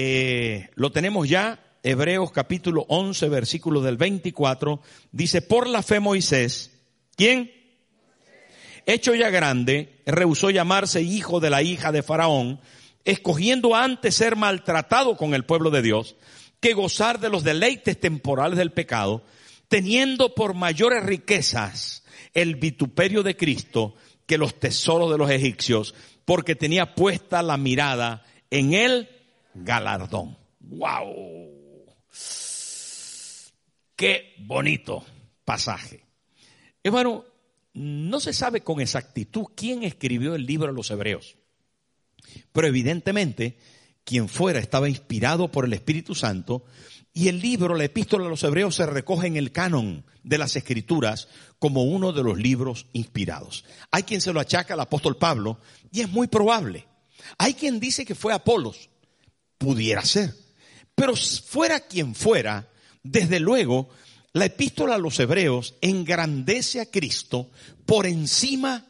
eh, lo tenemos ya, Hebreos capítulo 11, versículo del 24, dice, por la fe Moisés, ¿quién? Hecho ya grande, rehusó llamarse hijo de la hija de Faraón, escogiendo antes ser maltratado con el pueblo de Dios, que gozar de los deleites temporales del pecado, teniendo por mayores riquezas el vituperio de Cristo que los tesoros de los egipcios, porque tenía puesta la mirada en el galardón. ¡Wow! ¡Qué bonito pasaje! Hermano, no se sabe con exactitud quién escribió el libro a los hebreos, pero evidentemente quien fuera estaba inspirado por el Espíritu Santo y el libro, la epístola a los hebreos, se recoge en el canon de las escrituras como uno de los libros inspirados. Hay quien se lo achaca al apóstol Pablo y es muy probable. Hay quien dice que fue Apolos. Pudiera ser. Pero fuera quien fuera, desde luego, la epístola a los hebreos engrandece a Cristo por encima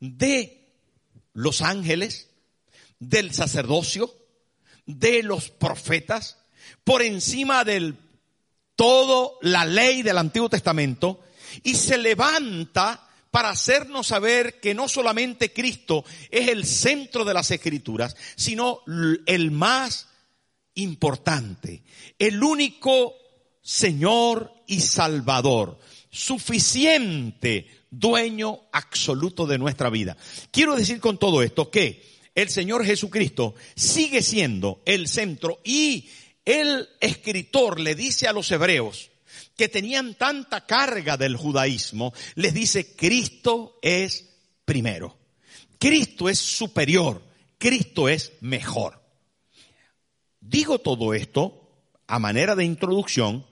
de los ángeles, del sacerdocio, de los profetas, por encima del todo la ley del Antiguo Testamento y se levanta para hacernos saber que no solamente Cristo es el centro de las escrituras, sino el más importante, el único Señor y Salvador, suficiente dueño absoluto de nuestra vida. Quiero decir con todo esto que el Señor Jesucristo sigue siendo el centro y el escritor le dice a los hebreos que tenían tanta carga del judaísmo, les dice, Cristo es primero, Cristo es superior, Cristo es mejor. Digo todo esto a manera de introducción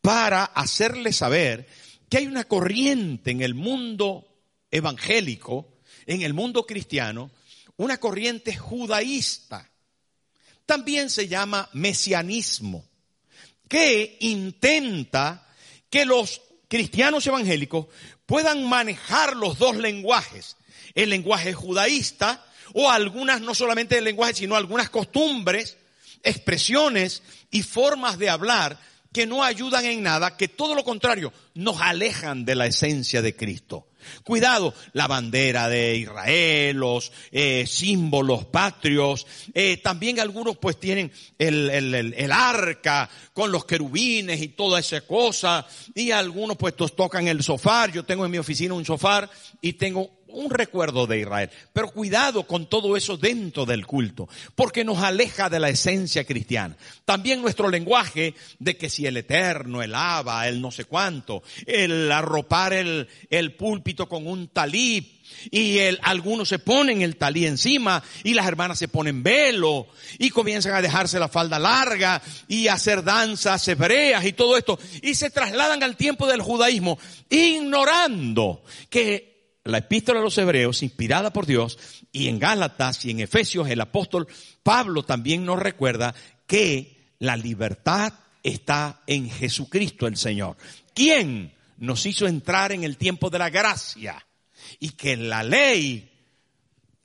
para hacerles saber que hay una corriente en el mundo evangélico, en el mundo cristiano, una corriente judaísta también se llama mesianismo, que intenta que los cristianos evangélicos puedan manejar los dos lenguajes, el lenguaje judaísta o algunas, no solamente el lenguaje, sino algunas costumbres, expresiones y formas de hablar que no ayudan en nada, que todo lo contrario, nos alejan de la esencia de Cristo. Cuidado, la bandera de Israel, los eh, símbolos patrios, eh, también algunos pues tienen el, el, el, arca con los querubines y toda esa cosa, y algunos pues tocan el sofá, yo tengo en mi oficina un sofá y tengo un recuerdo de Israel. Pero cuidado con todo eso dentro del culto, porque nos aleja de la esencia cristiana. También nuestro lenguaje de que si el eterno, el aba, el no sé cuánto, el arropar el, el púlpito con un talí, y el, algunos se ponen el talí encima y las hermanas se ponen velo y comienzan a dejarse la falda larga y hacer danzas hebreas y todo esto y se trasladan al tiempo del judaísmo ignorando que la epístola a los hebreos, inspirada por Dios, y en Gálatas y en Efesios, el apóstol Pablo también nos recuerda que la libertad está en Jesucristo el Señor. ¿Quién nos hizo entrar en el tiempo de la gracia? Y que la ley,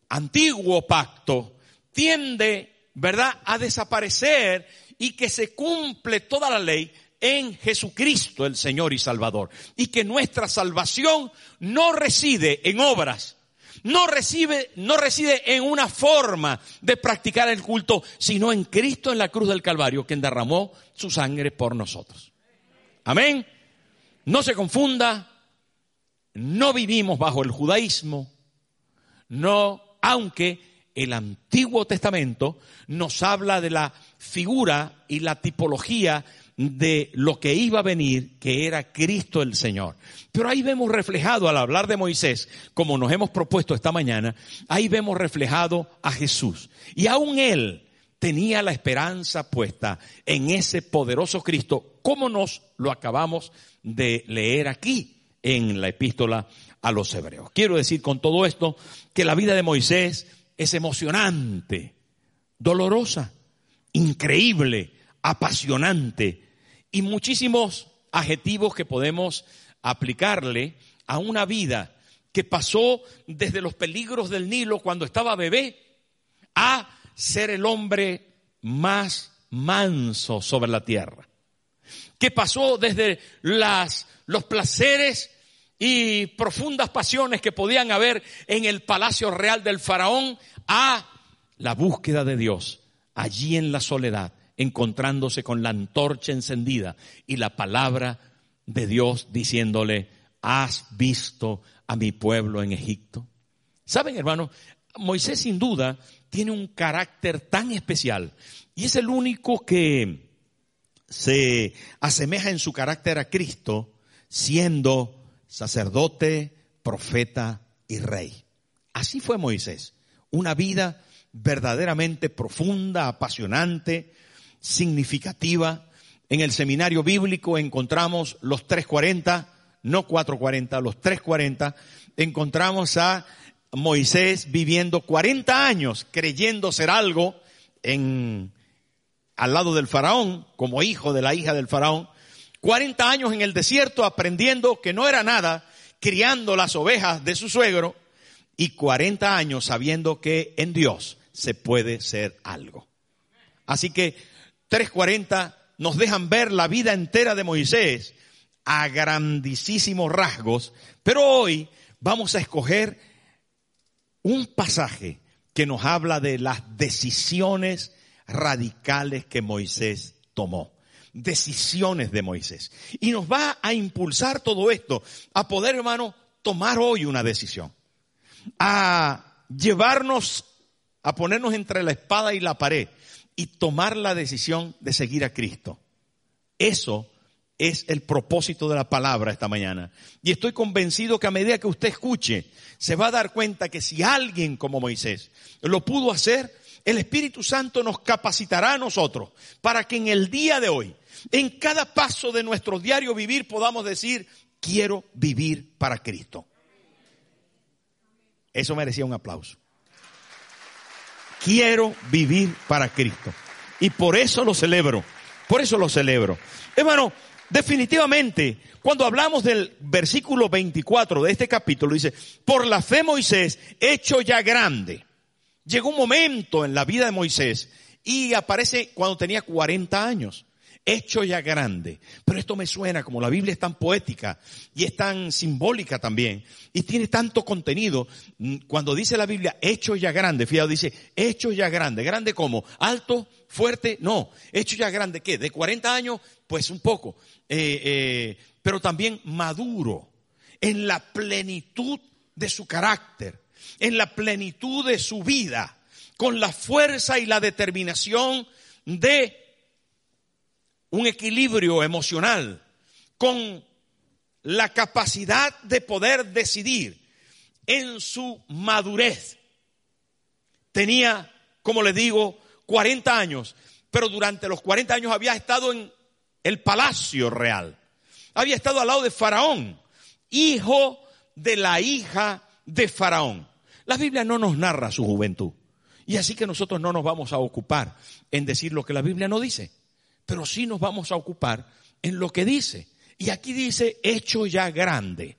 antiguo pacto, tiende, ¿verdad?, a desaparecer y que se cumple toda la ley en Jesucristo el Señor y Salvador. Y que nuestra salvación no reside en obras, no recibe, no reside en una forma de practicar el culto, sino en Cristo en la cruz del Calvario, quien derramó su sangre por nosotros. Amén. No se confunda, no vivimos bajo el judaísmo, no, aunque el Antiguo Testamento nos habla de la figura y la tipología de lo que iba a venir, que era Cristo el Señor. Pero ahí vemos reflejado, al hablar de Moisés, como nos hemos propuesto esta mañana, ahí vemos reflejado a Jesús. Y aún Él tenía la esperanza puesta en ese poderoso Cristo, como nos lo acabamos de leer aquí en la epístola a los hebreos. Quiero decir con todo esto que la vida de Moisés es emocionante, dolorosa, increíble, apasionante y muchísimos adjetivos que podemos aplicarle a una vida que pasó desde los peligros del Nilo cuando estaba bebé a ser el hombre más manso sobre la tierra. Que pasó desde los placeres y profundas pasiones que podían haber en el palacio real del faraón a la búsqueda de Dios, allí en la soledad, encontrándose con la antorcha encendida y la palabra de Dios diciéndole, ¿has visto a mi pueblo en Egipto? Saben, hermano, Moisés sin duda tiene un carácter tan especial y es el único que se asemeja en su carácter a Cristo siendo sacerdote, profeta y rey. Así fue Moisés, una vida verdaderamente profunda, apasionante, significativa. En el seminario bíblico encontramos los 340, no 440, los 340. Encontramos a Moisés viviendo 40 años creyendo ser algo en, al lado del faraón, como hijo de la hija del faraón. 40 años en el desierto aprendiendo que no era nada, criando las ovejas de su suegro y 40 años sabiendo que en Dios se puede ser algo. Así que 3.40 nos dejan ver la vida entera de Moisés a grandísimos rasgos, pero hoy vamos a escoger un pasaje que nos habla de las decisiones radicales que Moisés tomó. Decisiones de Moisés. Y nos va a impulsar todo esto a poder, hermano, tomar hoy una decisión. A llevarnos, a ponernos entre la espada y la pared y tomar la decisión de seguir a Cristo. Eso es el propósito de la palabra esta mañana. Y estoy convencido que a medida que usted escuche, se va a dar cuenta que si alguien como Moisés lo pudo hacer, el Espíritu Santo nos capacitará a nosotros para que en el día de hoy, en cada paso de nuestro diario vivir, podamos decir, quiero vivir para Cristo. Eso merecía un aplauso. Quiero vivir para Cristo. Y por eso lo celebro. Por eso lo celebro. Hermano, definitivamente, cuando hablamos del versículo 24 de este capítulo, dice, por la fe Moisés, hecho ya grande. Llegó un momento en la vida de Moisés y aparece cuando tenía 40 años hecho ya grande. Pero esto me suena como la Biblia es tan poética y es tan simbólica también y tiene tanto contenido. Mm, cuando dice la Biblia hecho ya grande, fíjate, dice hecho ya grande. ¿Grande como? ¿Alto? ¿Fuerte? No. ¿Hecho ya grande qué? ¿De 40 años? Pues un poco. Eh, eh, pero también maduro en la plenitud de su carácter, en la plenitud de su vida, con la fuerza y la determinación de un equilibrio emocional, con la capacidad de poder decidir en su madurez. Tenía, como le digo, 40 años, pero durante los 40 años había estado en el palacio real. Había estado al lado de Faraón, hijo de la hija de Faraón. La Biblia no nos narra su juventud. Y así que nosotros no nos vamos a ocupar en decir lo que la Biblia no dice pero sí nos vamos a ocupar en lo que dice. Y aquí dice, hecho ya grande,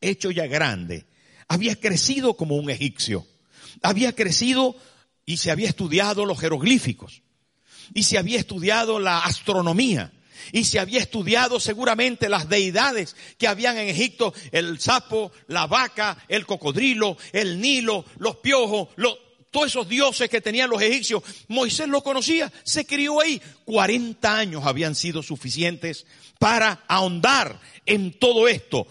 hecho ya grande. Había crecido como un egipcio, había crecido y se había estudiado los jeroglíficos, y se había estudiado la astronomía, y se había estudiado seguramente las deidades que habían en Egipto, el sapo, la vaca, el cocodrilo, el nilo, los piojos, los, todos esos dioses que tenían los egipcios, Moisés lo conocía, se crió ahí. 40 años habían sido suficientes para ahondar en todo esto.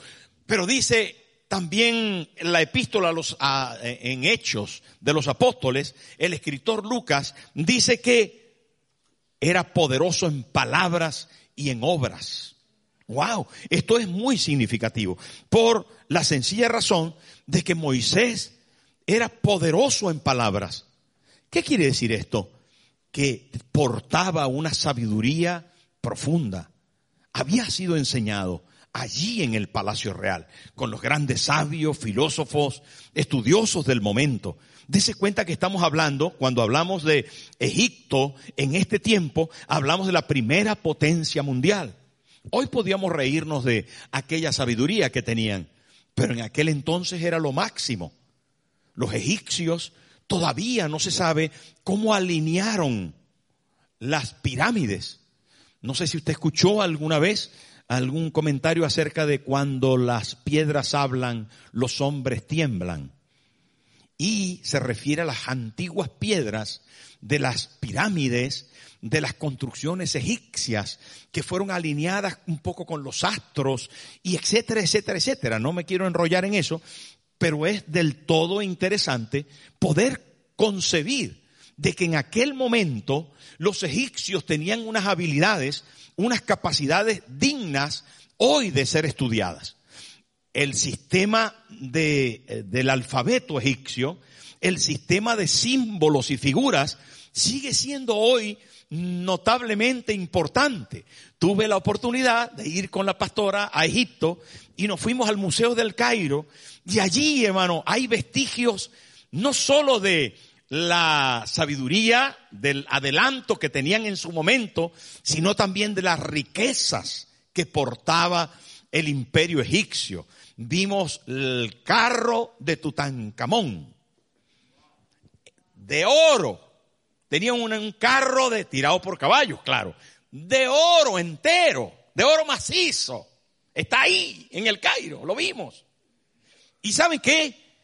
Pero dice también la epístola los, en Hechos de los Apóstoles, el escritor Lucas dice que era poderoso en palabras y en obras. Wow, esto es muy significativo por la sencilla razón de que Moisés era poderoso en palabras. ¿Qué quiere decir esto? Que portaba una sabiduría profunda. Había sido enseñado allí en el Palacio Real, con los grandes sabios, filósofos, estudiosos del momento. Dese cuenta que estamos hablando, cuando hablamos de Egipto en este tiempo, hablamos de la primera potencia mundial. Hoy podíamos reírnos de aquella sabiduría que tenían, pero en aquel entonces era lo máximo. Los egipcios todavía no se sabe cómo alinearon las pirámides. No sé si usted escuchó alguna vez algún comentario acerca de cuando las piedras hablan, los hombres tiemblan y se refiere a las antiguas piedras de las pirámides, de las construcciones egipcias que fueron alineadas un poco con los astros y etcétera, etcétera, etcétera. No me quiero enrollar en eso, pero es del todo interesante poder concebir de que en aquel momento los egipcios tenían unas habilidades, unas capacidades dignas hoy de ser estudiadas. El sistema de, eh, del alfabeto egipcio, el sistema de símbolos y figuras, sigue siendo hoy notablemente importante. Tuve la oportunidad de ir con la pastora a Egipto y nos fuimos al Museo del Cairo y allí, hermano, hay vestigios no solo de la sabiduría, del adelanto que tenían en su momento, sino también de las riquezas que portaba el imperio egipcio vimos el carro de Tutankamón, de oro. Tenía un, carro de, tirado por caballos, claro, de oro entero, de oro macizo. Está ahí, en el Cairo, lo vimos. ¿Y saben qué?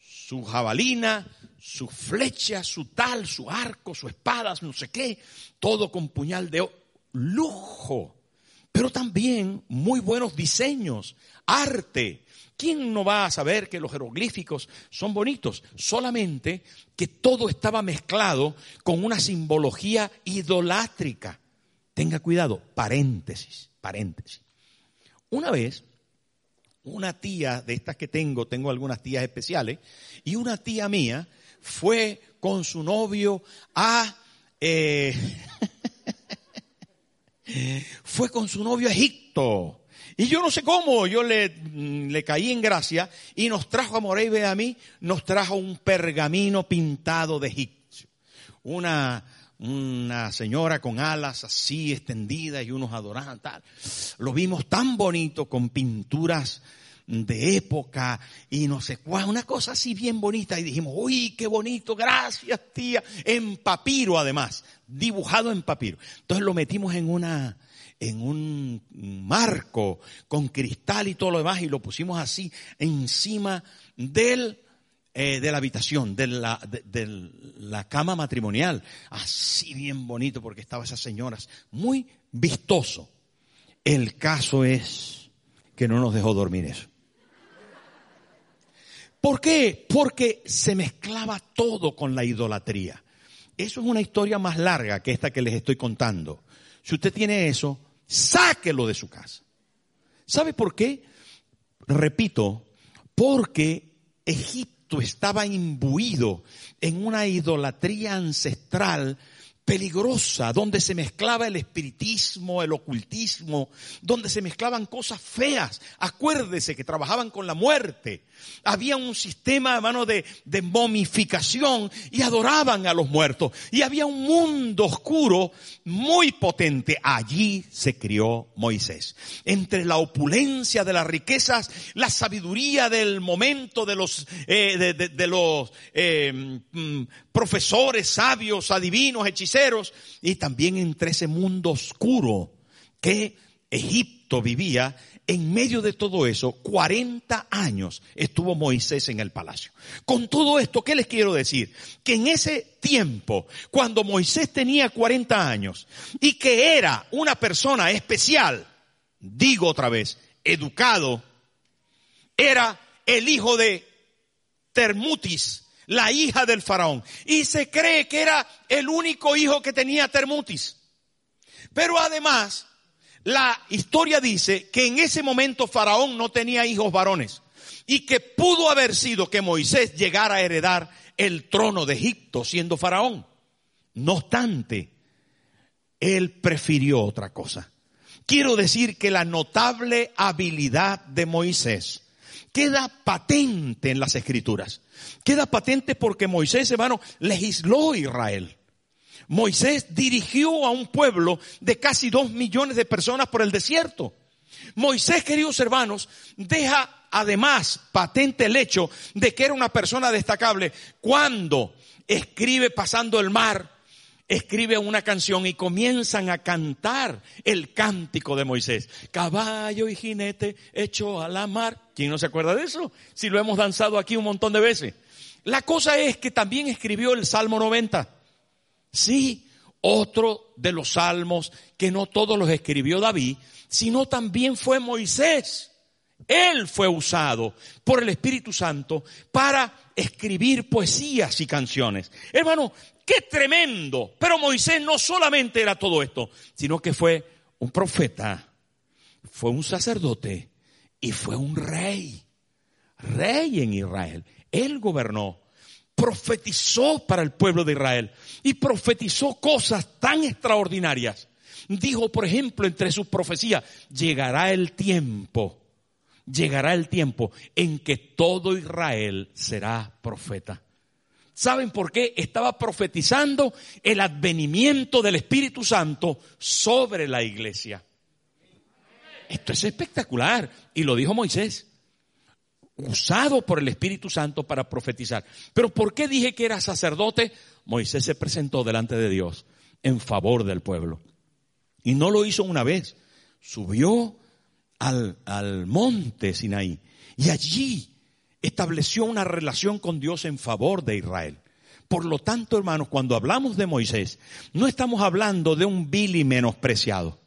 Su jabalina, su flecha, su tal, su arco, su espada, no sé qué, todo con puñal de oro. Lujo pero también muy buenos diseños, arte. ¿Quién no va a saber que los jeroglíficos son bonitos? Solamente que todo estaba mezclado con una simbología idolátrica. Tenga cuidado, paréntesis, paréntesis. Una vez, una tía de estas que tengo, tengo algunas tías especiales, y una tía mía fue con su novio a... Eh, fue con su novio a Egipto. Y yo no sé cómo, yo le, mm, le caí en gracia y nos trajo a Moreibe a mí, nos trajo un pergamino pintado de Egipto. Una, una señora con alas así extendidas y unos adorados, tal. Lo vimos tan bonito con pinturas de época y no sé cuál, una cosa así bien bonita y dijimos, uy, qué bonito, gracias tía, en papiro además, dibujado en papiro. Entonces lo metimos en una, en un marco con cristal y todo lo demás y lo pusimos así encima del, eh, de la habitación, de la, de la cama matrimonial, así bien bonito porque estaban esas señoras, muy vistoso. El caso es que no nos dejó dormir eso. ¿Por qué? Porque se mezclaba todo con la idolatría. Eso es una historia más larga que esta que les estoy contando. Si usted tiene eso, sáquelo de su casa. ¿Sabe por qué? Repito, porque Egipto estaba imbuido en una idolatría ancestral peligrosa, donde se mezclaba el espiritismo, el ocultismo, donde se mezclaban cosas feas. Acuérdese que trabajaban con la muerte. Había un sistema, hermano, de, de momificación y adoraban a los muertos. Y había un mundo oscuro muy potente. Allí se crió Moisés. Entre la opulencia de las riquezas, la sabiduría del momento de los, eh, eh, mm, profesores, sabios, adivinos, hechiceros, y también entre ese mundo oscuro que Egipto vivía, en medio de todo eso, 40 años estuvo Moisés en el palacio. Con todo esto, ¿qué les quiero decir? Que en ese tiempo, cuando Moisés tenía 40 años y que era una persona especial, digo otra vez, educado, era el hijo de Termutis, la hija del faraón. Y se cree que era el único hijo que tenía Termutis. Pero además, la historia dice que en ese momento Faraón no tenía hijos varones y que pudo haber sido que Moisés llegara a heredar el trono de Egipto siendo Faraón. No obstante, él prefirió otra cosa. Quiero decir que la notable habilidad de Moisés queda patente en las escrituras. Queda patente porque Moisés, hermano, legisló Israel. Moisés dirigió a un pueblo de casi dos millones de personas por el desierto. Moisés, queridos hermanos, deja además patente el hecho de que era una persona destacable cuando escribe pasando el mar, escribe una canción y comienzan a cantar el cántico de Moisés. Caballo y jinete hecho a la mar. ¿Quién no se acuerda de eso? Si lo hemos danzado aquí un montón de veces. La cosa es que también escribió el Salmo 90. Sí, otro de los salmos que no todos los escribió David, sino también fue Moisés. Él fue usado por el Espíritu Santo para escribir poesías y canciones. Hermano, qué tremendo. Pero Moisés no solamente era todo esto, sino que fue un profeta, fue un sacerdote y fue un rey. Rey en Israel. Él gobernó profetizó para el pueblo de Israel y profetizó cosas tan extraordinarias. Dijo, por ejemplo, entre sus profecías, llegará el tiempo, llegará el tiempo en que todo Israel será profeta. ¿Saben por qué? Estaba profetizando el advenimiento del Espíritu Santo sobre la iglesia. Esto es espectacular. Y lo dijo Moisés usado por el Espíritu Santo para profetizar. Pero ¿por qué dije que era sacerdote? Moisés se presentó delante de Dios en favor del pueblo. Y no lo hizo una vez. Subió al, al monte Sinaí y allí estableció una relación con Dios en favor de Israel. Por lo tanto, hermanos, cuando hablamos de Moisés, no estamos hablando de un vil y menospreciado.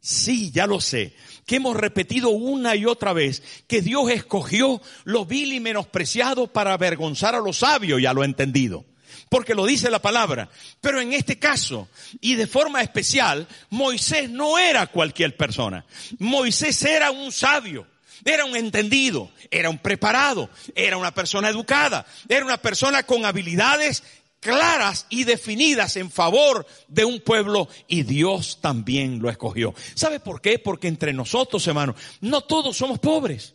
Sí, ya lo sé, que hemos repetido una y otra vez que Dios escogió lo vil y menospreciado para avergonzar a lo sabio y a lo entendido. Porque lo dice la palabra. Pero en este caso, y de forma especial, Moisés no era cualquier persona. Moisés era un sabio. Era un entendido, era un preparado, era una persona educada, era una persona con habilidades claras y definidas en favor de un pueblo y Dios también lo escogió. ¿Sabe por qué? Porque entre nosotros, hermanos, no todos somos pobres.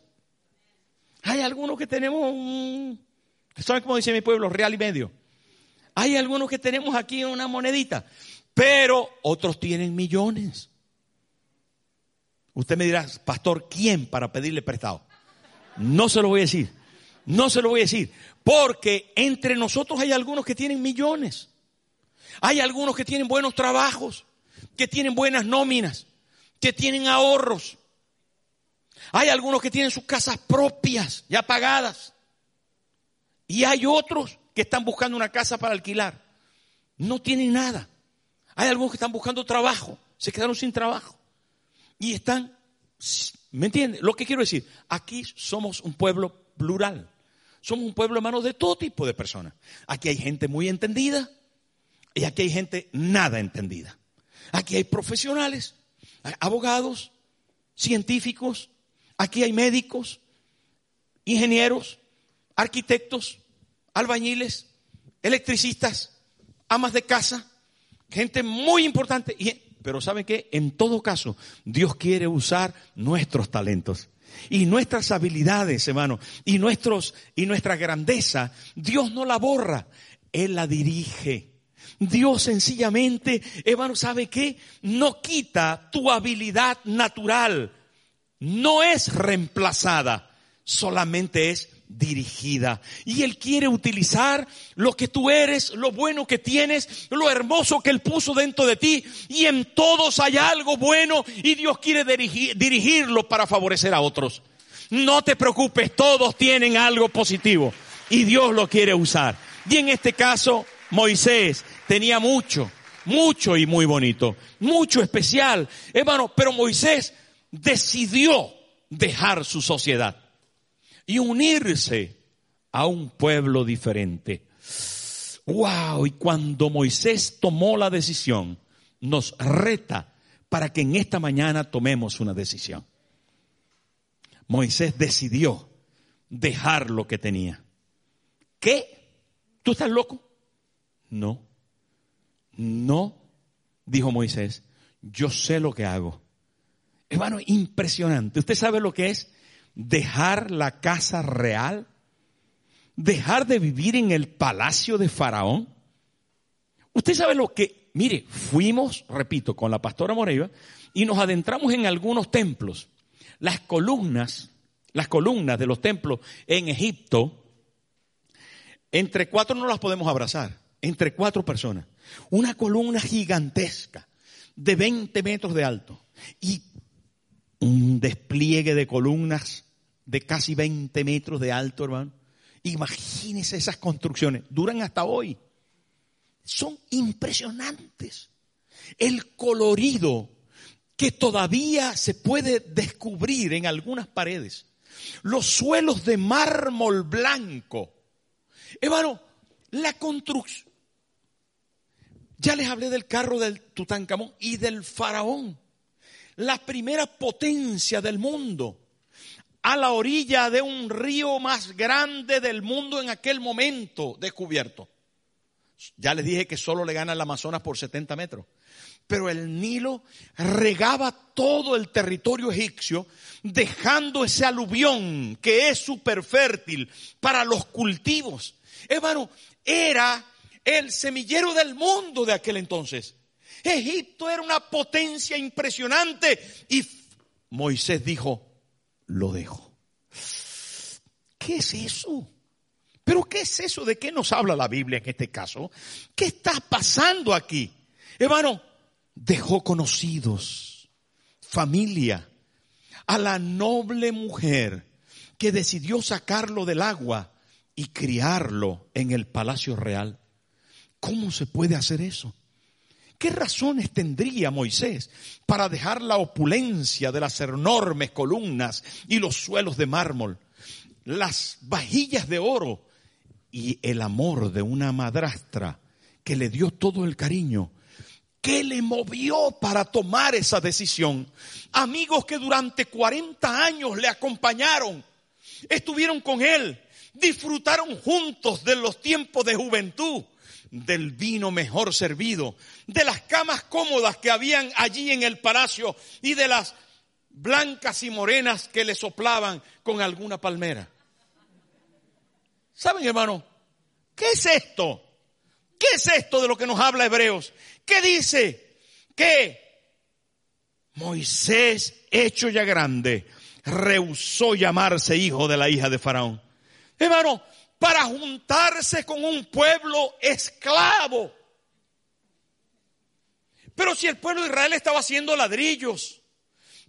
Hay algunos que tenemos un, ¿saben cómo dice mi pueblo? Real y medio. Hay algunos que tenemos aquí una monedita, pero otros tienen millones. Usted me dirá, pastor, ¿quién para pedirle prestado? No se lo voy a decir. No se lo voy a decir. Porque entre nosotros hay algunos que tienen millones. Hay algunos que tienen buenos trabajos, que tienen buenas nóminas, que tienen ahorros. Hay algunos que tienen sus casas propias, ya pagadas. Y hay otros que están buscando una casa para alquilar. No tienen nada. Hay algunos que están buscando trabajo, se quedaron sin trabajo. Y están, ¿me entiende? Lo que quiero decir, aquí somos un pueblo plural. Somos un pueblo, hermano, de todo tipo de personas. Aquí hay gente muy entendida y aquí hay gente nada entendida. Aquí hay profesionales, abogados, científicos, aquí hay médicos, ingenieros, arquitectos, albañiles, electricistas, amas de casa, gente muy importante. Pero ¿saben qué? En todo caso, Dios quiere usar nuestros talentos. Y nuestras habilidades, hermano, y nuestros, y nuestra grandeza, Dios no la borra, Él la dirige. Dios sencillamente, hermano, ¿sabe qué? No quita tu habilidad natural. No es reemplazada, solamente es dirigida. Y Él quiere utilizar lo que tú eres, lo bueno que tienes, lo hermoso que Él puso dentro de ti. Y en todos hay algo bueno y Dios quiere dirigirlo para favorecer a otros. No te preocupes, todos tienen algo positivo y Dios lo quiere usar. Y en este caso, Moisés tenía mucho, mucho y muy bonito, mucho especial. Hermano, pero Moisés decidió dejar su sociedad y unirse a un pueblo diferente. Wow, y cuando Moisés tomó la decisión nos reta para que en esta mañana tomemos una decisión. Moisés decidió dejar lo que tenía. ¿Qué? ¿Tú estás loco? No. No, dijo Moisés, yo sé lo que hago. Hermano, impresionante. ¿Usted sabe lo que es dejar la casa real? ¿Dejar de vivir en el palacio de Faraón? ¿Usted sabe lo que, mire, fuimos, repito, con la pastora Moreira y nos adentramos en algunos templos. Las columnas, las columnas de los templos en Egipto, entre cuatro no las podemos abrazar, entre cuatro personas. Una columna gigantesca de 20 metros de alto y un despliegue de columnas de casi 20 metros de alto, hermano. Imagínense esas construcciones, duran hasta hoy. Son impresionantes. El colorido que todavía se puede descubrir en algunas paredes. Los suelos de mármol blanco. Hermano, la construcción. Ya les hablé del carro del Tutankamón y del faraón. La primera potencia del mundo. A la orilla de un río más grande del mundo en aquel momento descubierto. Ya les dije que solo le gana el Amazonas por 70 metros. Pero el Nilo regaba todo el territorio egipcio, dejando ese aluvión que es súper fértil para los cultivos. Hermano, era el semillero del mundo de aquel entonces. Egipto era una potencia impresionante y Moisés dijo, lo dejo. ¿Qué es eso? ¿Pero qué es eso? ¿De qué nos habla la Biblia en este caso? ¿Qué está pasando aquí? Hermano, dejó conocidos, familia, a la noble mujer que decidió sacarlo del agua y criarlo en el palacio real. ¿Cómo se puede hacer eso? ¿Qué razones tendría Moisés para dejar la opulencia de las enormes columnas y los suelos de mármol, las vajillas de oro y el amor de una madrastra que le dio todo el cariño? ¿Qué le movió para tomar esa decisión? Amigos que durante 40 años le acompañaron, estuvieron con él, disfrutaron juntos de los tiempos de juventud del vino mejor servido, de las camas cómodas que habían allí en el palacio y de las blancas y morenas que le soplaban con alguna palmera. ¿Saben, hermano? ¿Qué es esto? ¿Qué es esto de lo que nos habla Hebreos? ¿Qué dice? Que Moisés, hecho ya grande, rehusó llamarse hijo de la hija de Faraón. Hermano, para juntarse con un pueblo esclavo. Pero si el pueblo de Israel estaba haciendo ladrillos,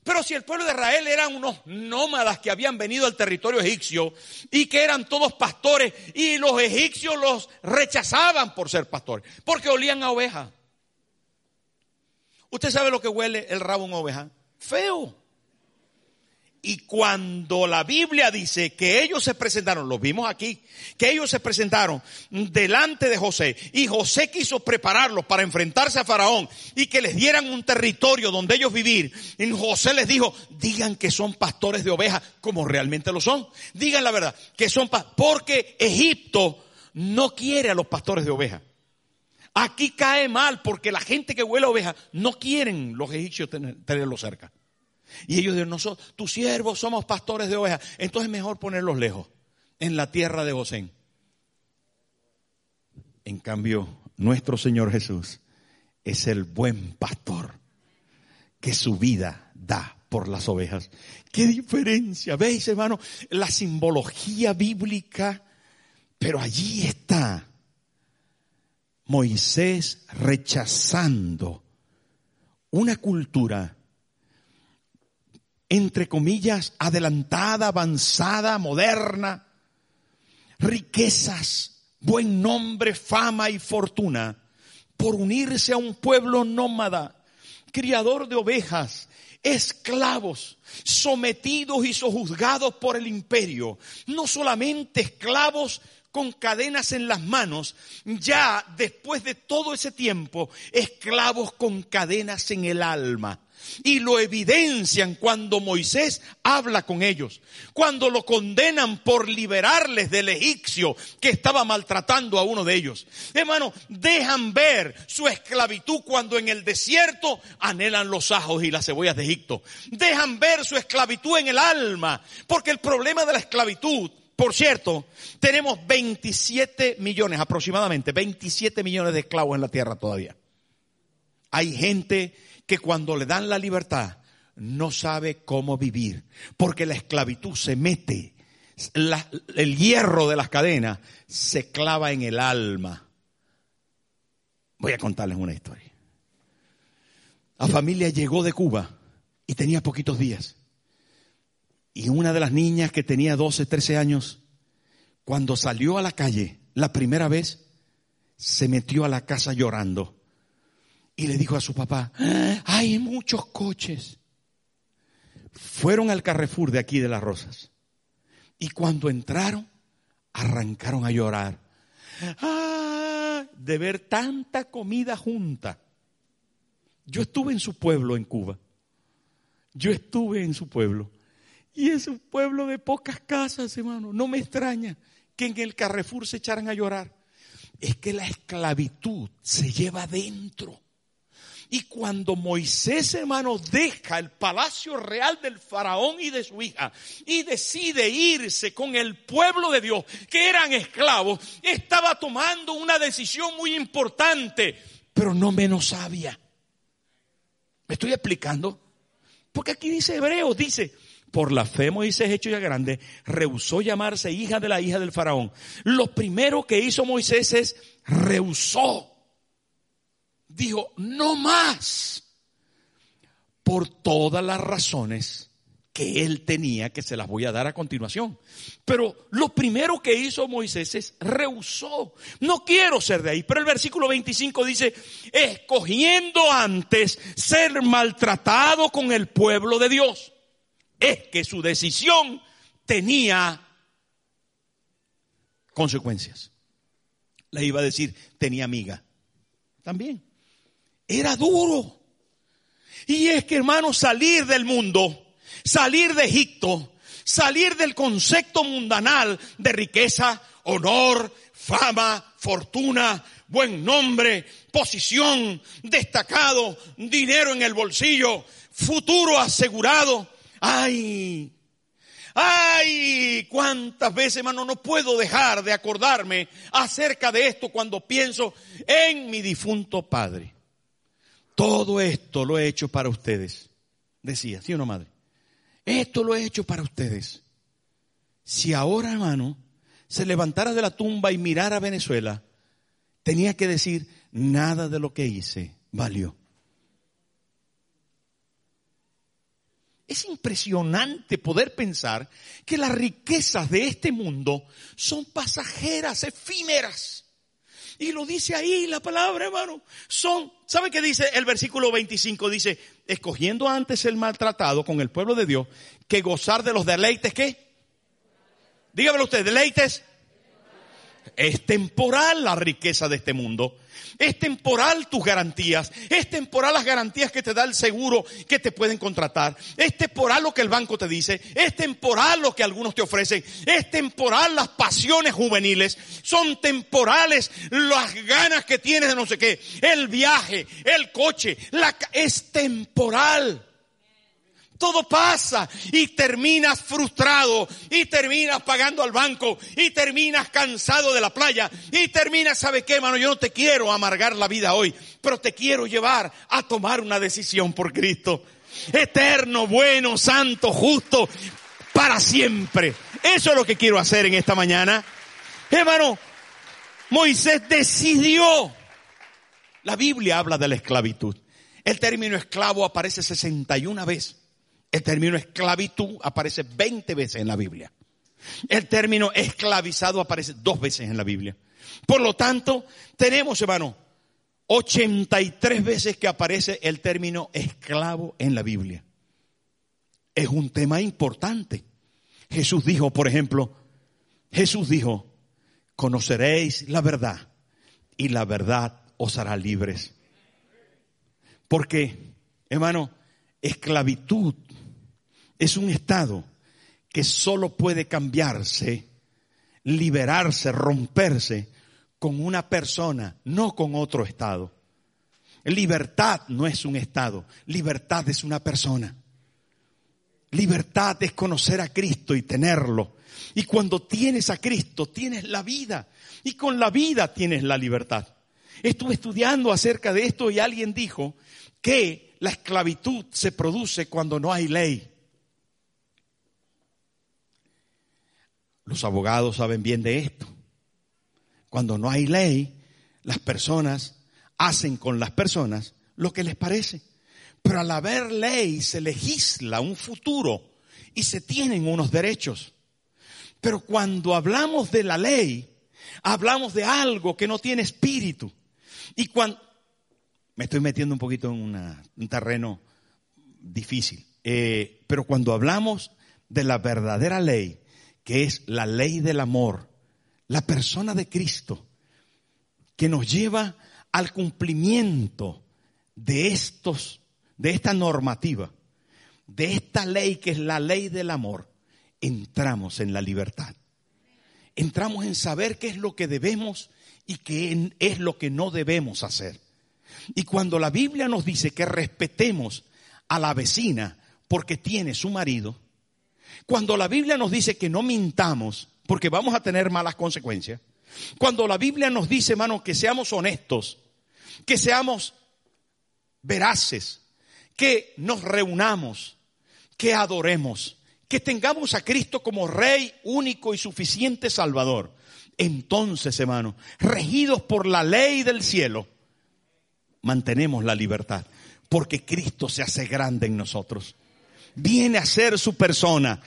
pero si el pueblo de Israel eran unos nómadas que habían venido al territorio egipcio y que eran todos pastores y los egipcios los rechazaban por ser pastores, porque olían a oveja. ¿Usted sabe lo que huele el rabo en oveja? Feo. Y cuando la Biblia dice que ellos se presentaron, lo vimos aquí, que ellos se presentaron delante de José y José quiso prepararlos para enfrentarse a Faraón y que les dieran un territorio donde ellos vivir, y José les dijo, digan que son pastores de ovejas como realmente lo son. Digan la verdad, que son pastores, porque Egipto no quiere a los pastores de ovejas. Aquí cae mal porque la gente que huele a ovejas no quieren los egipcios tenerlos cerca. Y ellos dicen, nosotros, tus siervos somos pastores de ovejas. Entonces es mejor ponerlos lejos, en la tierra de Gosén. En cambio, nuestro Señor Jesús es el buen pastor que su vida da por las ovejas. ¿Qué diferencia? ¿Veis, hermano? La simbología bíblica, pero allí está Moisés rechazando una cultura entre comillas, adelantada, avanzada, moderna, riquezas, buen nombre, fama y fortuna, por unirse a un pueblo nómada, criador de ovejas, esclavos, sometidos y sojuzgados por el imperio, no solamente esclavos con cadenas en las manos, ya después de todo ese tiempo, esclavos con cadenas en el alma. Y lo evidencian cuando Moisés habla con ellos, cuando lo condenan por liberarles del egipcio que estaba maltratando a uno de ellos. Hermano, dejan ver su esclavitud cuando en el desierto anhelan los ajos y las cebollas de Egipto. Dejan ver su esclavitud en el alma, porque el problema de la esclavitud por cierto, tenemos 27 millones, aproximadamente 27 millones de esclavos en la tierra todavía. Hay gente que cuando le dan la libertad no sabe cómo vivir, porque la esclavitud se mete, el hierro de las cadenas se clava en el alma. Voy a contarles una historia. La familia llegó de Cuba y tenía poquitos días. Y una de las niñas que tenía 12, 13 años, cuando salió a la calle la primera vez, se metió a la casa llorando y le dijo a su papá, hay muchos coches. Fueron al Carrefour de aquí de las Rosas y cuando entraron, arrancaron a llorar. ¡Ah! De ver tanta comida junta. Yo estuve en su pueblo en Cuba. Yo estuve en su pueblo. Y es un pueblo de pocas casas, hermano. No me extraña que en el Carrefour se echaran a llorar. Es que la esclavitud se lleva dentro. Y cuando Moisés, hermano, deja el palacio real del faraón y de su hija y decide irse con el pueblo de Dios, que eran esclavos, estaba tomando una decisión muy importante, pero no menos sabia. ¿Me estoy explicando? Porque aquí dice Hebreos, dice, por la fe Moisés, hecho ya grande, rehusó llamarse hija de la hija del faraón. Lo primero que hizo Moisés es rehusó. Dijo, no más. Por todas las razones que él tenía, que se las voy a dar a continuación. Pero lo primero que hizo Moisés es rehusó. No quiero ser de ahí. Pero el versículo 25 dice, escogiendo antes ser maltratado con el pueblo de Dios es que su decisión tenía consecuencias. Le iba a decir, tenía amiga. También. Era duro. Y es que, hermano, salir del mundo, salir de Egipto, salir del concepto mundanal de riqueza, honor, fama, fortuna, buen nombre, posición, destacado, dinero en el bolsillo, futuro asegurado, Ay, ay, cuántas veces, hermano, no puedo dejar de acordarme acerca de esto cuando pienso en mi difunto padre. Todo esto lo he hecho para ustedes. Decía, ¿sí o no, madre? Esto lo he hecho para ustedes. Si ahora, hermano, se levantara de la tumba y mirara a Venezuela, tenía que decir, nada de lo que hice valió. Es impresionante poder pensar que las riquezas de este mundo son pasajeras, efímeras. Y lo dice ahí la palabra, hermano. Son, ¿sabe qué dice el versículo 25? Dice, escogiendo antes el maltratado con el pueblo de Dios que gozar de los deleites, ¿qué? Dígamelo usted, deleites. Es temporal la riqueza de este mundo. Es temporal tus garantías. Es temporal las garantías que te da el seguro que te pueden contratar. Es temporal lo que el banco te dice. Es temporal lo que algunos te ofrecen. Es temporal las pasiones juveniles. Son temporales las ganas que tienes de no sé qué. El viaje, el coche, la, es temporal. Todo pasa y terminas frustrado y terminas pagando al banco y terminas cansado de la playa y terminas, ¿sabe qué, mano? Yo no te quiero amargar la vida hoy, pero te quiero llevar a tomar una decisión por Cristo. Eterno, bueno, santo, justo, para siempre. Eso es lo que quiero hacer en esta mañana. Hermano, Moisés decidió. La Biblia habla de la esclavitud. El término esclavo aparece 61 veces. El término esclavitud aparece 20 veces en la Biblia. El término esclavizado aparece dos veces en la Biblia. Por lo tanto, tenemos, hermano, 83 veces que aparece el término esclavo en la Biblia. Es un tema importante. Jesús dijo, por ejemplo, Jesús dijo, conoceréis la verdad y la verdad os hará libres. Porque, hermano, esclavitud es un estado que solo puede cambiarse, liberarse, romperse con una persona, no con otro estado. Libertad no es un estado, libertad es una persona. Libertad es conocer a Cristo y tenerlo. Y cuando tienes a Cristo, tienes la vida. Y con la vida tienes la libertad. Estuve estudiando acerca de esto y alguien dijo que la esclavitud se produce cuando no hay ley. Los abogados saben bien de esto. Cuando no hay ley, las personas hacen con las personas lo que les parece. Pero al haber ley se legisla un futuro y se tienen unos derechos. Pero cuando hablamos de la ley, hablamos de algo que no tiene espíritu. Y cuando... Me estoy metiendo un poquito en un terreno difícil. Eh, pero cuando hablamos de la verdadera ley, que es la ley del amor, la persona de Cristo, que nos lleva al cumplimiento de estos, de esta normativa, de esta ley que es la ley del amor, entramos en la libertad. Entramos en saber qué es lo que debemos y qué es lo que no debemos hacer. Y cuando la Biblia nos dice que respetemos a la vecina porque tiene su marido, cuando la Biblia nos dice que no mintamos porque vamos a tener malas consecuencias, cuando la Biblia nos dice, hermano, que seamos honestos, que seamos veraces, que nos reunamos, que adoremos, que tengamos a Cristo como Rey único y suficiente Salvador. Entonces, hermano, regidos por la ley del cielo, mantenemos la libertad, porque Cristo se hace grande en nosotros. Viene a ser su persona,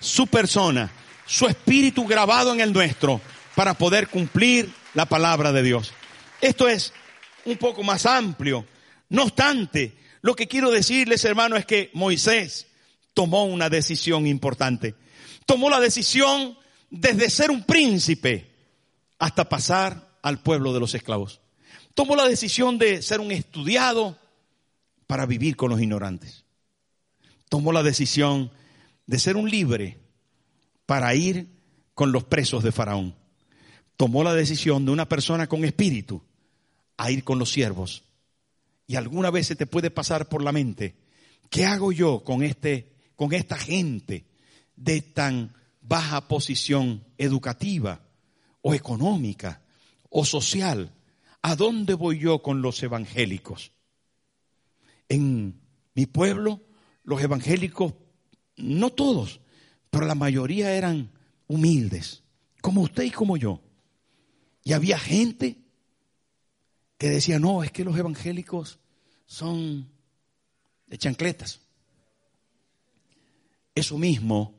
su persona, su espíritu grabado en el nuestro, para poder cumplir la palabra de Dios. Esto es un poco más amplio. No obstante, lo que quiero decirles, hermano, es que Moisés tomó una decisión importante. Tomó la decisión desde ser un príncipe hasta pasar al pueblo de los esclavos. Tomó la decisión de ser un estudiado para vivir con los ignorantes. Tomó la decisión de ser un libre para ir con los presos de Faraón tomó la decisión de una persona con espíritu a ir con los siervos. Y alguna vez se te puede pasar por la mente, ¿qué hago yo con este con esta gente de tan baja posición educativa o económica o social? ¿A dónde voy yo con los evangélicos? En mi pueblo, los evangélicos, no todos, pero la mayoría eran humildes, como usted y como yo. Y había gente que decía, no, es que los evangélicos son de chancletas. Eso mismo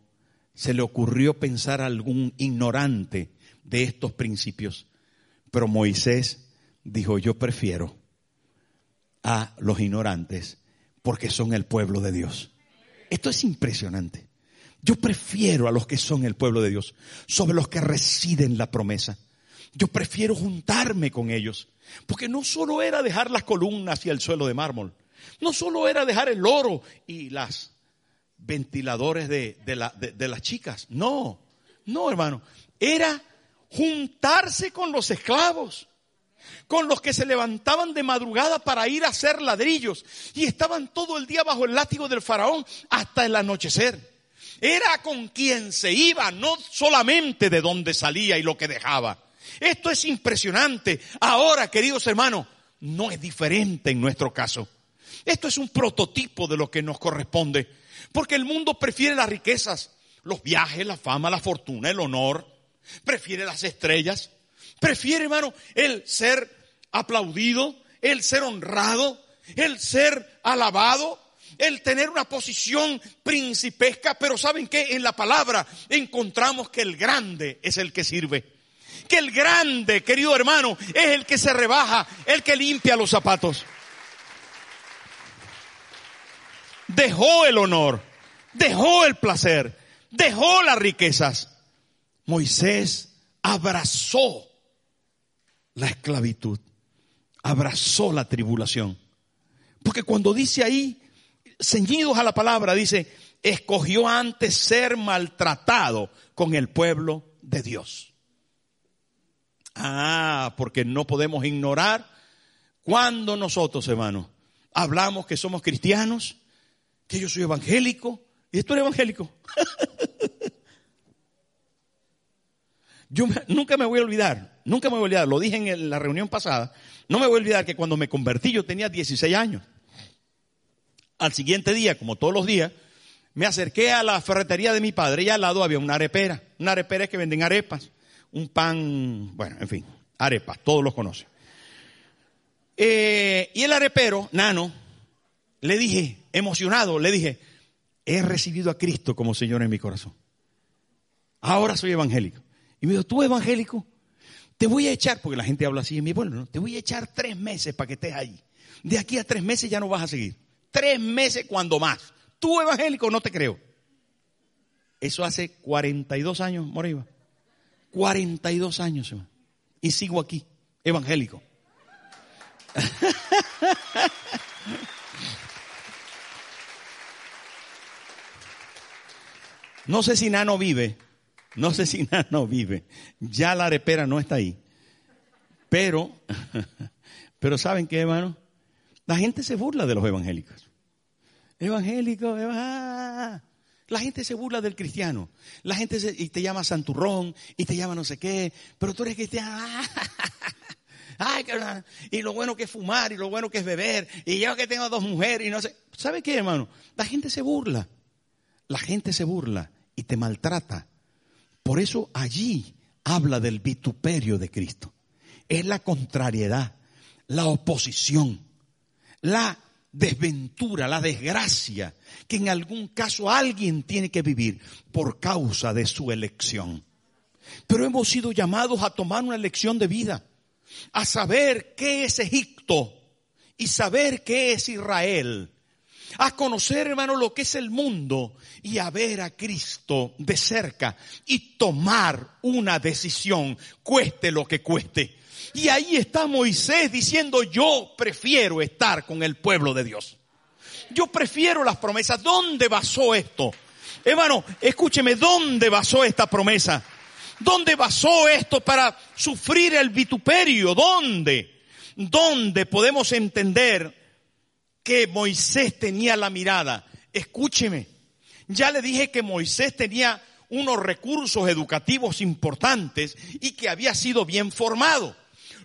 se le ocurrió pensar a algún ignorante de estos principios. Pero Moisés dijo, yo prefiero a los ignorantes porque son el pueblo de Dios. Esto es impresionante. Yo prefiero a los que son el pueblo de Dios sobre los que residen la promesa. Yo prefiero juntarme con ellos. Porque no solo era dejar las columnas y el suelo de mármol. No solo era dejar el oro y las ventiladores de, de las chicas. No, no hermano. Era juntarse con los esclavos con los que se levantaban de madrugada para ir a hacer ladrillos y estaban todo el día bajo el látigo del faraón hasta el anochecer. Era con quien se iba, no solamente de donde salía y lo que dejaba. Esto es impresionante. Ahora, queridos hermanos, no es diferente en nuestro caso. Esto es un prototipo de lo que nos corresponde. Porque el mundo prefiere las riquezas, los viajes, la fama, la fortuna, el honor. Prefiere las estrellas. Prefiere, hermano, el ser aplaudido, el ser honrado, el ser alabado, el tener una posición principesca. Pero ¿saben qué? En la palabra encontramos que el grande es el que sirve que el grande, querido hermano, es el que se rebaja, el que limpia los zapatos. Dejó el honor, dejó el placer, dejó las riquezas. Moisés abrazó la esclavitud, abrazó la tribulación. Porque cuando dice ahí, ceñidos a la palabra, dice, escogió antes ser maltratado con el pueblo de Dios. Ah, porque no podemos ignorar cuando nosotros, hermanos, hablamos que somos cristianos, que yo soy evangélico, y esto es evangélico. Yo nunca me voy a olvidar, nunca me voy a olvidar, lo dije en la reunión pasada, no me voy a olvidar que cuando me convertí yo tenía 16 años. Al siguiente día, como todos los días, me acerqué a la ferretería de mi padre y al lado había una arepera. Una arepera es que venden arepas, un pan, bueno, en fin, arepas, todos los conocen. Eh, y el arepero, Nano, le dije, emocionado, le dije, he recibido a Cristo como Señor en mi corazón. Ahora soy evangélico. Y me dijo, ¿tú evangélico? Te voy a echar, porque la gente habla así en mi pueblo, ¿no? Te voy a echar tres meses para que estés ahí. De aquí a tres meses ya no vas a seguir. Tres meses cuando más. Tú evangélico no te creo. Eso hace 42 años, Moriva. 42 años, hermano. Y sigo aquí, evangélico. No sé si Nano vive, no sé si Nano vive. Ya la arepera no está ahí. Pero, pero ¿saben qué, hermano? La gente se burla de los evangélicos. Evangélico, ah. la gente se burla del cristiano. La gente se, y te llama santurrón y te llama no sé qué, pero tú eres cristiano. Ay, y lo bueno que es fumar y lo bueno que es beber y yo que tengo dos mujeres y no sé. ¿Sabe qué, hermano? La gente se burla. La gente se burla y te maltrata por eso allí habla del vituperio de Cristo. Es la contrariedad, la oposición, la desventura, la desgracia que en algún caso alguien tiene que vivir por causa de su elección. Pero hemos sido llamados a tomar una elección de vida, a saber qué es Egipto y saber qué es Israel a conocer, hermano, lo que es el mundo y a ver a Cristo de cerca y tomar una decisión, cueste lo que cueste. Y ahí está Moisés diciendo, yo prefiero estar con el pueblo de Dios. Yo prefiero las promesas. ¿Dónde basó esto? Hermano, escúcheme, ¿dónde basó esta promesa? ¿Dónde basó esto para sufrir el vituperio? ¿Dónde? ¿Dónde podemos entender que Moisés tenía la mirada. Escúcheme, ya le dije que Moisés tenía unos recursos educativos importantes y que había sido bien formado.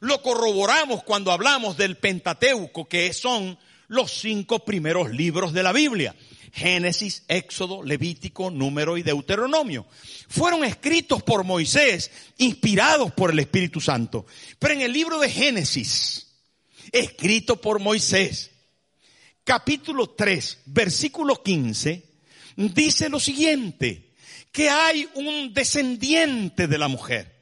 Lo corroboramos cuando hablamos del Pentateuco, que son los cinco primeros libros de la Biblia. Génesis, Éxodo, Levítico, Número y Deuteronomio. Fueron escritos por Moisés, inspirados por el Espíritu Santo. Pero en el libro de Génesis, escrito por Moisés, capítulo 3, versículo 15, dice lo siguiente, que hay un descendiente de la mujer,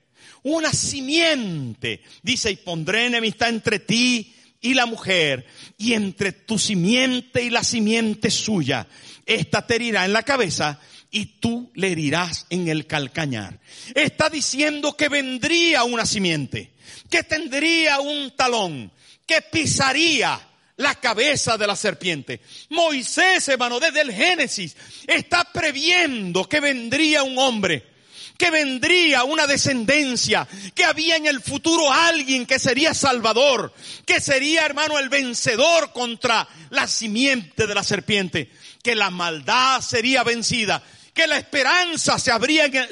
una simiente, dice, y pondré enemistad entre ti y la mujer, y entre tu simiente y la simiente suya, esta te herirá en la cabeza y tú le herirás en el calcañar. Está diciendo que vendría una simiente, que tendría un talón, que pisaría la cabeza de la serpiente. Moisés, hermano, desde el Génesis, está previendo que vendría un hombre que vendría una descendencia, que había en el futuro alguien que sería salvador, que sería, hermano, el vencedor contra la simiente de la serpiente, que la maldad sería vencida, que la esperanza se,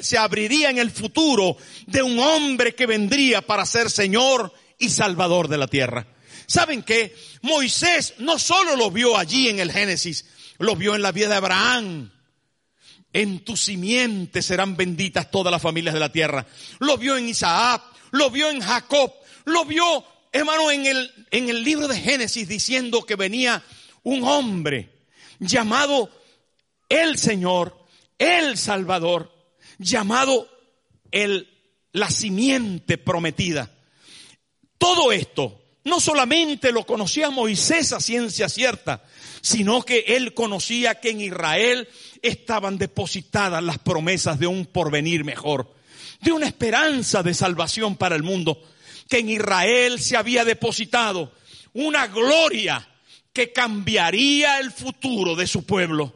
se abriría en el futuro de un hombre que vendría para ser Señor y Salvador de la tierra. ¿Saben qué? Moisés no solo lo vio allí en el Génesis, lo vio en la vida de Abraham. En tu simiente serán benditas todas las familias de la tierra. Lo vio en Isaac, lo vio en Jacob, lo vio, hermano, en el, en el libro de Génesis diciendo que venía un hombre llamado el Señor, el Salvador, llamado el, la simiente prometida. Todo esto no solamente lo conocía Moisés a ciencia cierta, sino que él conocía que en Israel estaban depositadas las promesas de un porvenir mejor. de una esperanza de salvación para el mundo, que en Israel se había depositado una gloria que cambiaría el futuro de su pueblo.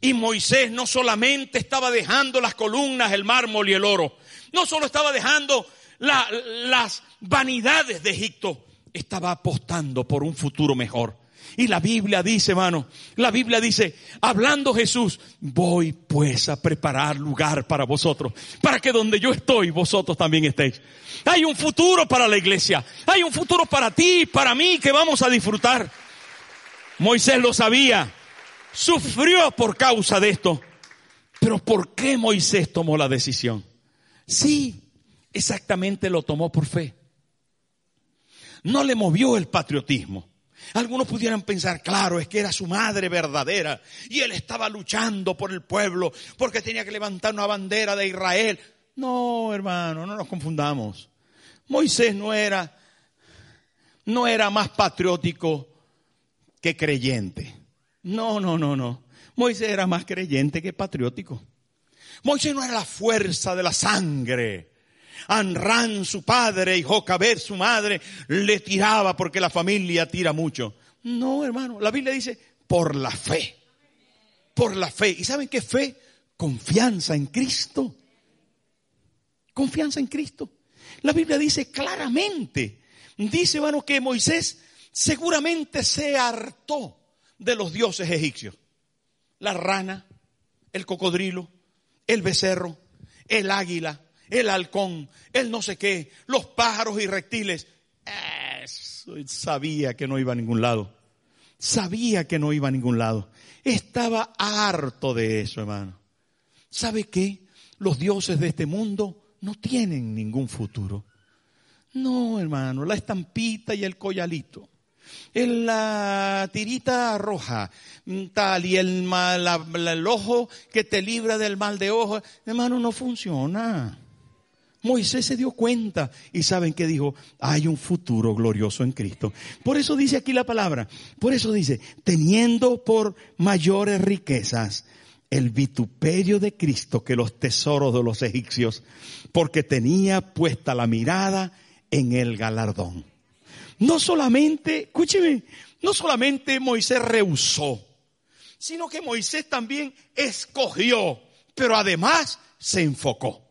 Y Moisés no solamente estaba dejando las columnas, el mármol y el oro, no solo estaba dejando las vanidades de Egipto, estaba apostando por un futuro mejor. Y la Biblia dice, hermano, la Biblia dice, hablando Jesús, voy pues a preparar lugar para vosotros, para que donde yo estoy, vosotros también estéis. Hay un futuro para la iglesia, hay un futuro para ti, para mí, que vamos a disfrutar. Moisés lo sabía, sufrió por causa de esto. Pero ¿por qué Moisés tomó la decisión? Sí, exactamente lo tomó por fe. No le movió el patriotismo. Algunos pudieran pensar, claro, es que era su madre verdadera y él estaba luchando por el pueblo porque tenía que levantar una bandera de Israel. No, hermano, no nos confundamos. Moisés no era, no era más patriótico que creyente. No, no, no, no. Moisés era más creyente que patriótico. Moisés no era la fuerza de la sangre. Anran, su padre, y Jocabed, su madre, le tiraba porque la familia tira mucho. No, hermano, la Biblia dice, por la fe. Por la fe. ¿Y saben qué fe? Confianza en Cristo. Confianza en Cristo. La Biblia dice claramente, dice, hermano, que Moisés seguramente se hartó de los dioses egipcios. La rana, el cocodrilo, el becerro, el águila, el halcón, el no sé qué, los pájaros y reptiles. sabía que no iba a ningún lado. Sabía que no iba a ningún lado. Estaba harto de eso, hermano. ¿Sabe qué? Los dioses de este mundo no tienen ningún futuro. No, hermano, la estampita y el collalito en la tirita roja, mm, tal, y el, mal, el ojo que te libra del mal de ojo, hermano, no funciona. Moisés se dio cuenta y saben que dijo, hay un futuro glorioso en Cristo. Por eso dice aquí la palabra, por eso dice, teniendo por mayores riquezas el vituperio de Cristo que los tesoros de los egipcios, porque tenía puesta la mirada en el galardón. No solamente, escúcheme, no solamente Moisés rehusó, sino que Moisés también escogió, pero además se enfocó.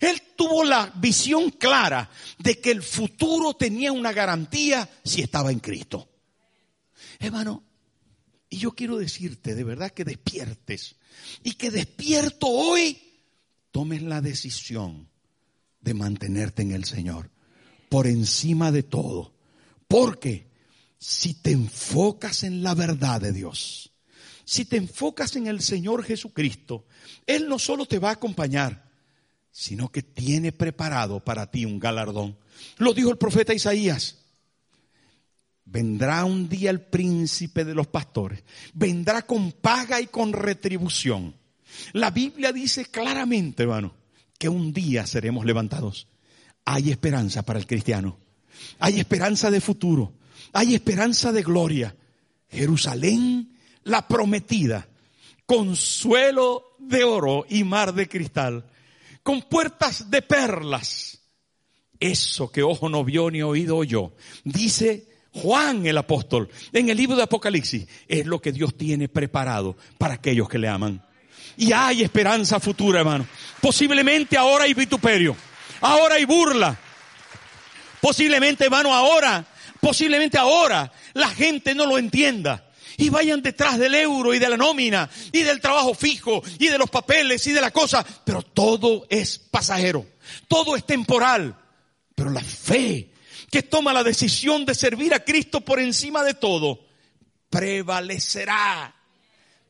Él tuvo la visión clara de que el futuro tenía una garantía si estaba en Cristo. Hermano, y yo quiero decirte de verdad que despiertes y que despierto hoy tomes la decisión de mantenerte en el Señor por encima de todo porque si te enfocas en la verdad de Dios, si te enfocas en el Señor Jesucristo, Él no solo te va a acompañar, sino que tiene preparado para ti un galardón. Lo dijo el profeta Isaías. Vendrá un día el príncipe de los pastores. Vendrá con paga y con retribución. La Biblia dice claramente, hermano, que un día seremos levantados. Hay esperanza para el cristiano. Hay esperanza de futuro. Hay esperanza de gloria. Jerusalén, la prometida, consuelo de oro y mar de cristal, con puertas de perlas. Eso que ojo no vio ni oído oyó. Dice Juan el apóstol en el libro de Apocalipsis, es lo que Dios tiene preparado para aquellos que le aman. Y hay esperanza futura, hermano. Posiblemente ahora hay vituperio, ahora hay burla, Posiblemente, hermano, ahora, posiblemente ahora la gente no lo entienda. Y vayan detrás del euro y de la nómina y del trabajo fijo y de los papeles y de la cosa. Pero todo es pasajero. Todo es temporal. Pero la fe que toma la decisión de servir a Cristo por encima de todo, prevalecerá.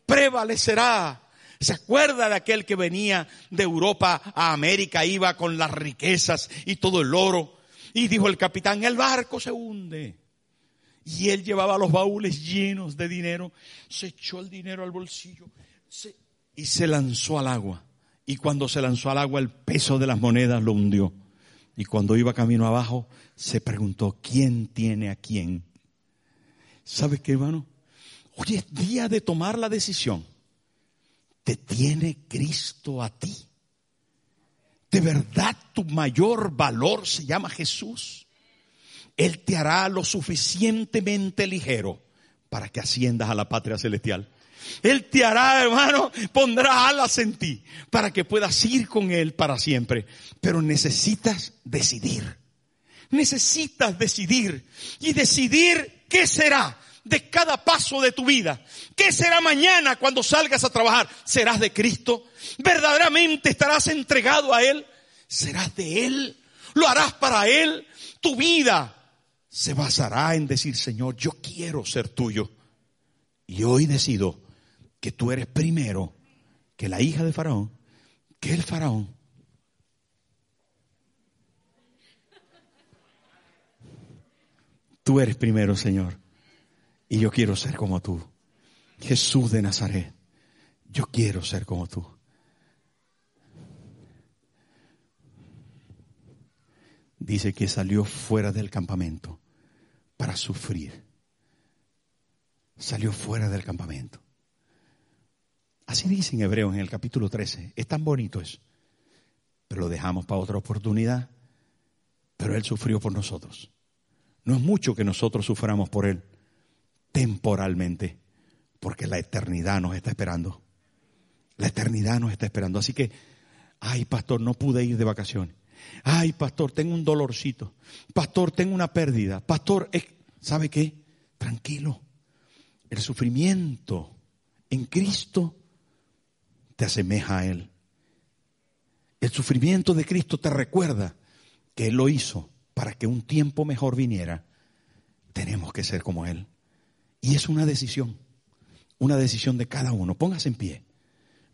Prevalecerá. ¿Se acuerda de aquel que venía de Europa a América, iba con las riquezas y todo el oro? Y dijo el capitán, el barco se hunde. Y él llevaba los baúles llenos de dinero, se echó el dinero al bolsillo y se lanzó al agua. Y cuando se lanzó al agua, el peso de las monedas lo hundió. Y cuando iba camino abajo, se preguntó, ¿quién tiene a quién? ¿Sabes qué, hermano? Hoy es día de tomar la decisión. Te tiene Cristo a ti ¿De verdad tu mayor valor se llama Jesús? Él te hará lo suficientemente ligero para que asciendas a la patria celestial. Él te hará, hermano, pondrá alas en ti para que puedas ir con Él para siempre. Pero necesitas decidir. Necesitas decidir y decidir qué será de cada paso de tu vida. ¿Qué será mañana cuando salgas a trabajar? ¿Serás de Cristo? ¿Verdaderamente estarás entregado a Él? ¿Serás de Él? ¿Lo harás para Él? Tu vida se basará en decir, Señor, yo quiero ser tuyo. Y hoy decido que tú eres primero que la hija de Faraón, que el Faraón. Tú eres primero, Señor. Y yo quiero ser como tú. Jesús de Nazaret. Yo quiero ser como tú. Dice que salió fuera del campamento para sufrir. Salió fuera del campamento. Así dice en Hebreos en el capítulo 13. Es tan bonito eso. Pero lo dejamos para otra oportunidad. Pero Él sufrió por nosotros. No es mucho que nosotros suframos por Él temporalmente, porque la eternidad nos está esperando. La eternidad nos está esperando. Así que, ay, pastor, no pude ir de vacaciones. Ay, pastor, tengo un dolorcito. Pastor, tengo una pérdida. Pastor, ¿sabe qué? Tranquilo. El sufrimiento en Cristo te asemeja a Él. El sufrimiento de Cristo te recuerda que Él lo hizo para que un tiempo mejor viniera. Tenemos que ser como Él. Y es una decisión, una decisión de cada uno. Póngase en pie,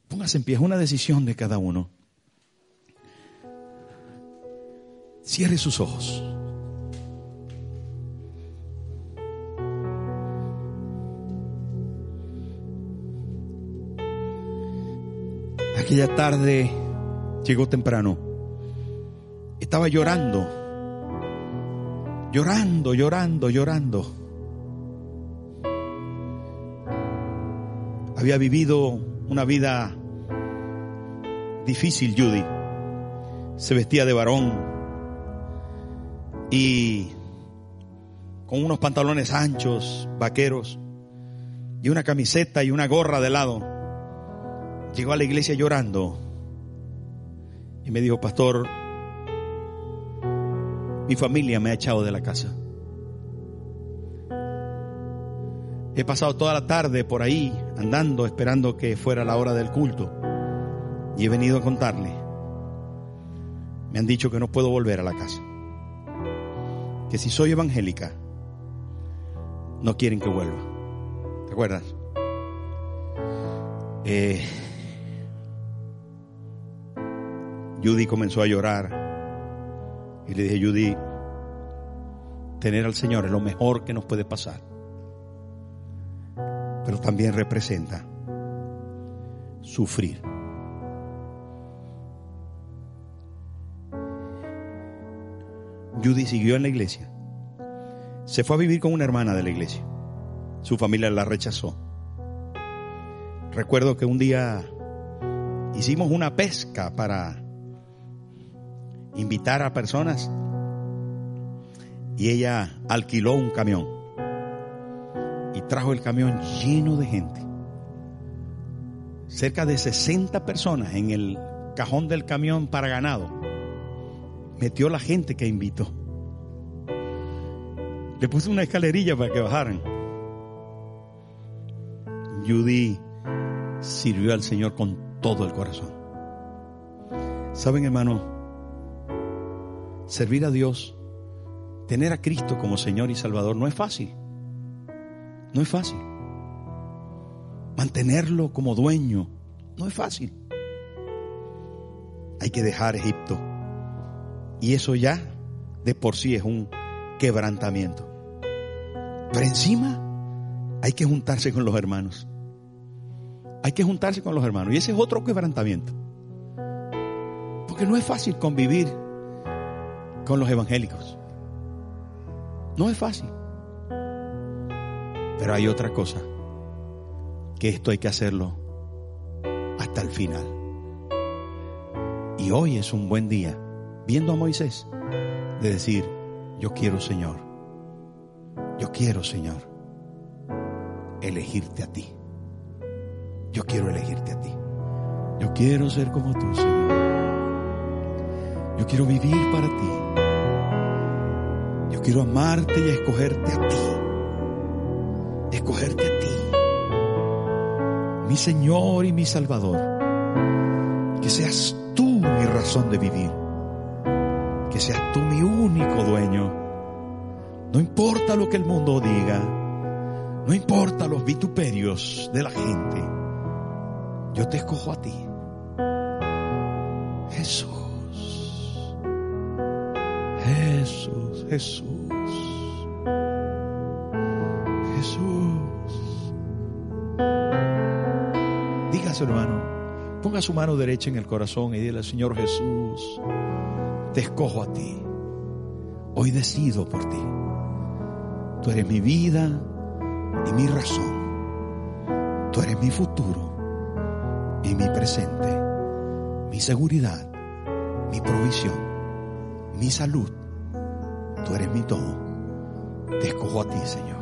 póngase en pie, es una decisión de cada uno. Cierre sus ojos. Aquella tarde llegó temprano. Estaba llorando, llorando, llorando, llorando. Había vivido una vida difícil, Judy. Se vestía de varón y con unos pantalones anchos, vaqueros, y una camiseta y una gorra de lado. Llegó a la iglesia llorando y me dijo, pastor, mi familia me ha echado de la casa. He pasado toda la tarde por ahí andando esperando que fuera la hora del culto y he venido a contarle. Me han dicho que no puedo volver a la casa. Que si soy evangélica, no quieren que vuelva. ¿Te acuerdas? Eh, Judy comenzó a llorar y le dije, Judy, tener al Señor es lo mejor que nos puede pasar pero también representa sufrir. Judy siguió en la iglesia. Se fue a vivir con una hermana de la iglesia. Su familia la rechazó. Recuerdo que un día hicimos una pesca para invitar a personas y ella alquiló un camión y trajo el camión lleno de gente. Cerca de 60 personas en el cajón del camión para ganado. Metió la gente que invitó. Le puso una escalerilla para que bajaran. Judy sirvió al Señor con todo el corazón. Saben, hermano, servir a Dios, tener a Cristo como Señor y Salvador no es fácil. No es fácil. Mantenerlo como dueño no es fácil. Hay que dejar Egipto. Y eso ya de por sí es un quebrantamiento. Pero encima hay que juntarse con los hermanos. Hay que juntarse con los hermanos. Y ese es otro quebrantamiento. Porque no es fácil convivir con los evangélicos. No es fácil. Pero hay otra cosa, que esto hay que hacerlo hasta el final. Y hoy es un buen día, viendo a Moisés, de decir, yo quiero Señor, yo quiero Señor, elegirte a ti. Yo quiero elegirte a ti. Yo quiero ser como tú, Señor. Yo quiero vivir para ti. Yo quiero amarte y escogerte a ti. Escogerte a ti. Mi Señor y mi Salvador. Que seas tú mi razón de vivir. Seas tú mi único dueño. No importa lo que el mundo diga. No importa los vituperios de la gente. Yo te escojo a ti. Jesús. Jesús, Jesús. Jesús. Dígase, hermano. Ponga su mano derecha en el corazón y dile, Señor Jesús, te escojo a ti. Hoy decido por ti. Tú eres mi vida y mi razón. Tú eres mi futuro y mi presente, mi seguridad, mi provisión, mi salud. Tú eres mi todo. Te escojo a ti, Señor.